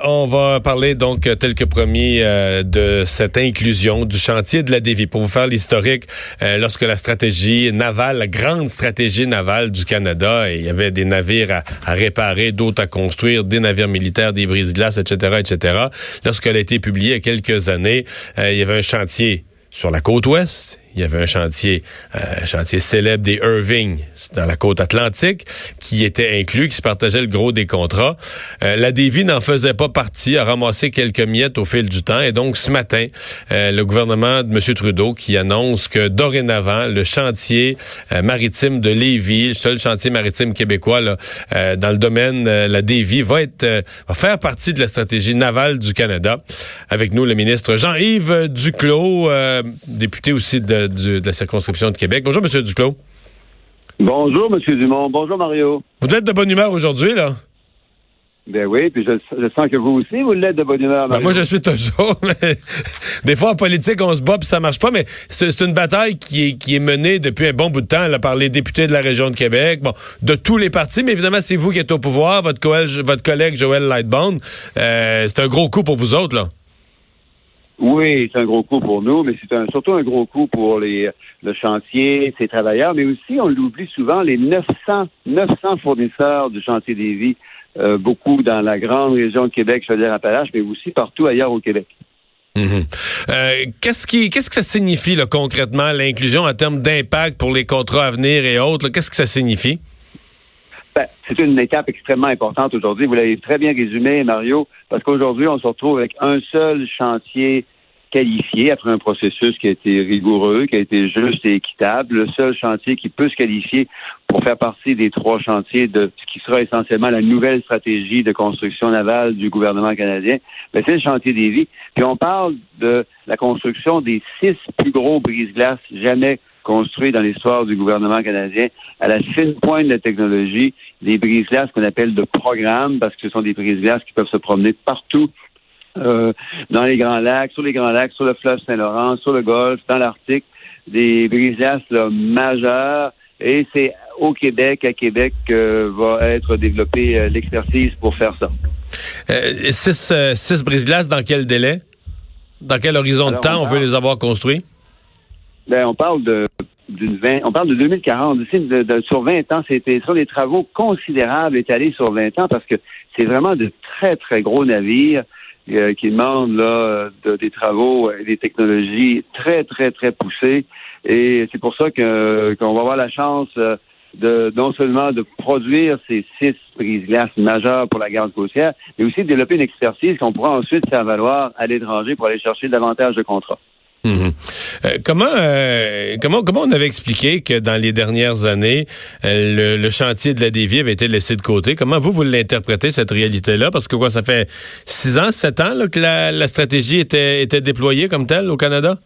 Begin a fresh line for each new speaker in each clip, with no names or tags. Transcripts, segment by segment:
On va parler donc, euh, tel que promis, euh, de cette inclusion du chantier de la dévie. Pour vous faire l'historique, euh, lorsque la stratégie navale, la grande stratégie navale du Canada, il y avait des navires à, réparer, d'autres à construire, des navires militaires, des brises-glaces, etc., etc. Lorsqu'elle a été publiée il y a quelques années, il y avait un chantier sur la côte ouest il y avait un chantier, un chantier célèbre des Irving dans la côte atlantique qui était inclus, qui se partageait le gros des contrats. Euh, la Davy n'en faisait pas partie, a ramassé quelques miettes au fil du temps. Et donc, ce matin, euh, le gouvernement de M. Trudeau qui annonce que dorénavant, le chantier euh, maritime de Lévis, le seul chantier maritime québécois là, dans le domaine, la Davy, va être va faire partie de la stratégie navale du Canada. Avec nous, le ministre Jean-Yves Duclos, député aussi de de, la circonscription de Québec. Bonjour, M. Duclos.
Bonjour, M. Dumont. Bonjour, Mario.
Vous êtes de bonne humeur aujourd'hui, là?
Ben oui, puis je, sens que vous aussi, vous l'êtes de bonne humeur.
Ben moi, je suis toujours. Mais des fois, en politique, on se bat puis ça marche pas. Mais c'est une bataille qui est, qui est menée depuis un bon bout de temps là, par les députés de la région de Québec, bon, de tous les partis. Mais évidemment, c'est vous qui êtes au pouvoir, votre, votre collègue Joël Lightbone. Euh, c'est un gros coup pour vous autres, là.
Oui, c'est un gros coup pour nous, mais c'est surtout un gros coup pour les, le chantier, ses travailleurs, mais aussi, on l'oublie souvent, les 900, 900 fournisseurs du chantier des vies, euh, beaucoup dans la grande région de Québec, je veux dire Appalaches, mais aussi partout ailleurs au Québec.
Mhm. Euh, qu'est-ce qui, qu'est-ce que ça signifie là, concrètement l'inclusion en termes d'impact pour les contrats à venir et autres Qu'est-ce que ça signifie?
Ben, c'est une étape extrêmement importante aujourd'hui. Vous l'avez très bien résumé, Mario, parce qu'aujourd'hui, on se retrouve avec un seul chantier qualifié après un processus qui a été rigoureux, qui a été juste et équitable. Le seul chantier qui peut se qualifier pour faire partie des trois chantiers de ce qui sera essentiellement la nouvelle stratégie de construction navale du gouvernement canadien, ben, c'est le chantier des vies. Puis on parle de la construction des six plus gros brise-glaces jamais construits dans l'histoire du gouvernement canadien à la fine pointe de la technologie, des brise-glaces qu'on appelle de programme parce que ce sont des brise-glaces qui peuvent se promener partout euh, dans les Grands Lacs, sur les Grands Lacs, sur le fleuve Saint-Laurent, sur le Golfe, dans l'Arctique, des brise-glaces majeurs. Et c'est au Québec, à Québec, que va être développée euh, l'expertise pour faire ça.
Euh, six, six brise-glaces, dans quel délai? Dans quel horizon de temps on, veut les avoir construits?
Ben, on parle de d'une on parle de 2040. De, de, sur 20 ans, c'était sur des travaux considérables étalés sur 20 ans parce que c'est vraiment de très, très gros navires. Euh, qui demandent là, de, des travaux et des technologies très, très, très poussées. Et c'est pour ça qu'on va avoir la chance euh, de non seulement de produire ces six brises-glaces majeures pour la garde côtière, mais aussi de développer une expertise qu'on pourra ensuite faire valoir à l'étranger pour aller chercher davantage de contrats.
Mhm. Euh, comment euh, comment comment on avait expliqué que dans les dernières années euh, le, chantier de la dévie avait été laissé de côté? Comment vous vous l'interprétez cette réalité-là? Parce que quoi, ça fait six ans, sept ans que la, stratégie était était déployée comme telle au Canada?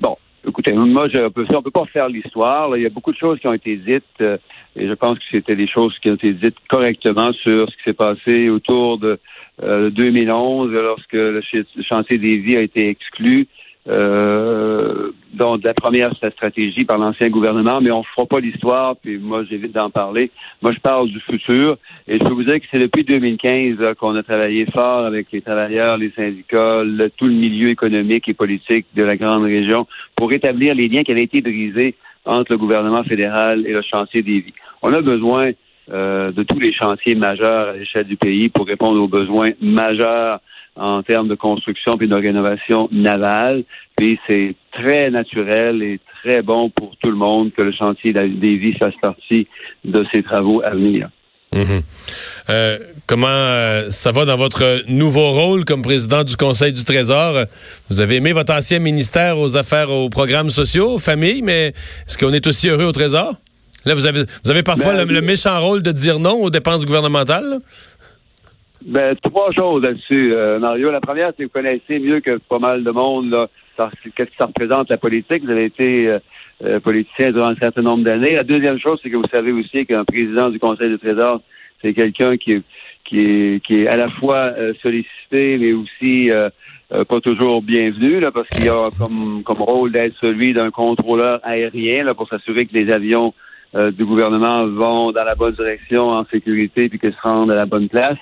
Bon, écoutez, moi je peux on peut pas faire l'histoire. Il y a beaucoup de choses qui ont été dites et je pense que c'était des choses qui ont été dites correctement sur ce qui s'est passé autour de 2011 lorsque le chantier des vies a été exclu euh, la première, stratégie par l'ancien gouvernement, mais on ne fera pas l'histoire, puis moi, j'évite d'en parler. Moi, je parle du futur, et je peux vous dire que c'est depuis 2015 qu'on a travaillé fort avec les travailleurs, les syndicats, tout le milieu économique et politique de la grande région pour établir les liens qui avaient été brisés entre le gouvernement fédéral et le chantier des vies. On a besoin euh, de tous les chantiers majeurs à l'échelle du pays pour répondre aux besoins majeurs en termes de construction puis de rénovation navale. Puis c'est très naturel et très bon pour tout le monde que le chantier vies fasse partie de ces travaux à venir.
Mhm. Euh, comment euh, ça va dans votre nouveau rôle comme président du Conseil du Trésor? Vous avez aimé votre ancien ministère aux affaires, aux programmes sociaux, famille, mais est-ce qu'on est aussi heureux au Trésor? Là, vous avez, vous avez parfois ben, le, méchant rôle de dire non aux dépenses gouvernementales?
Ben, trois choses là-dessus, euh, Mario. La première, c'est que vous connaissez mieux que pas mal de monde là, qu'est-ce que ça représente la politique? Vous avez été euh, euh, politicien durant un certain nombre d'années. La deuxième chose, c'est que vous savez aussi qu'un président du Conseil du Trésor, c'est quelqu'un qui, qui, est, qui est à la fois sollicité, mais aussi pas toujours bienvenu, là, parce qu'il a comme, comme rôle d'être celui d'un contrôleur aérien là, pour s'assurer que les avions du gouvernement vont dans la bonne direction en sécurité puis qu'ils se rendent à la bonne place.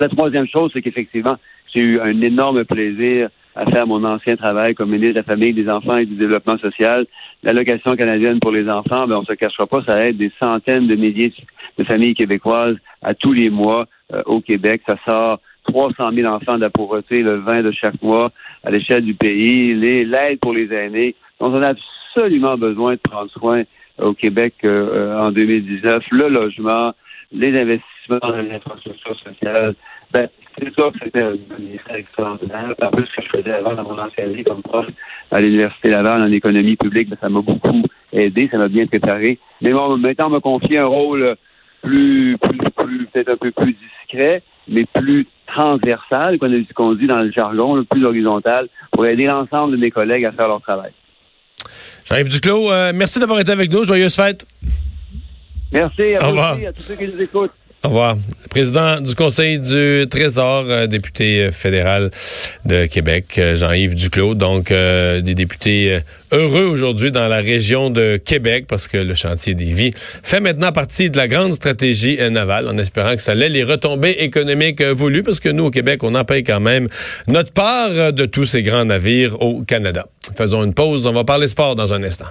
La troisième chose, c'est qu'effectivement, j'ai eu un énorme plaisir à faire mon ancien travail comme ministre de la Famille, des Enfants et du Développement social. L'allocation canadienne pour les enfants, ben, on se cachera pas, ça aide des centaines de milliers de familles québécoises à tous les mois euh, au Québec. Ça sort 300 000 enfants de la pauvreté, le 20 de chaque mois à l'échelle du pays, l'aide pour les aînés. Donc, on a absolument besoin de prendre soin au Québec euh, en 2019. Le logement, les investissements dans les infrastructures sociales. Ben, c'est sûr que c'était un ministère extraordinaire. En plus, ce que je faisais avant dans mon ancienne vie comme prof à l'Université Laval en économie publique, ben, ça m'a beaucoup aidé, ça m'a bien préparé. Mais bon, maintenant, on m'a confié un rôle plus, plus, plus peut-être un peu plus discret, mais plus transversal, qu'on dit dans le jargon, plus horizontal, pour aider l'ensemble de mes collègues à faire leur travail.
Jean-Yves Duclos, euh, merci d'avoir été avec nous. Joyeuse fête.
Merci à vous aussi, à tous ceux qui nous écoutent.
Au revoir. Président du Conseil du Trésor, euh, député euh, fédéral de Québec, euh, Jean-Yves Duclos. Donc, des députés heureux aujourd'hui dans la région de Québec parce que le chantier des vies fait maintenant partie de la grande stratégie navale en espérant que ça allait les retombées économiques voulues parce que nous, au Québec, on en paye quand même notre part de tous ces grands navires au Canada. Faisons une pause. On va parler sport dans un instant.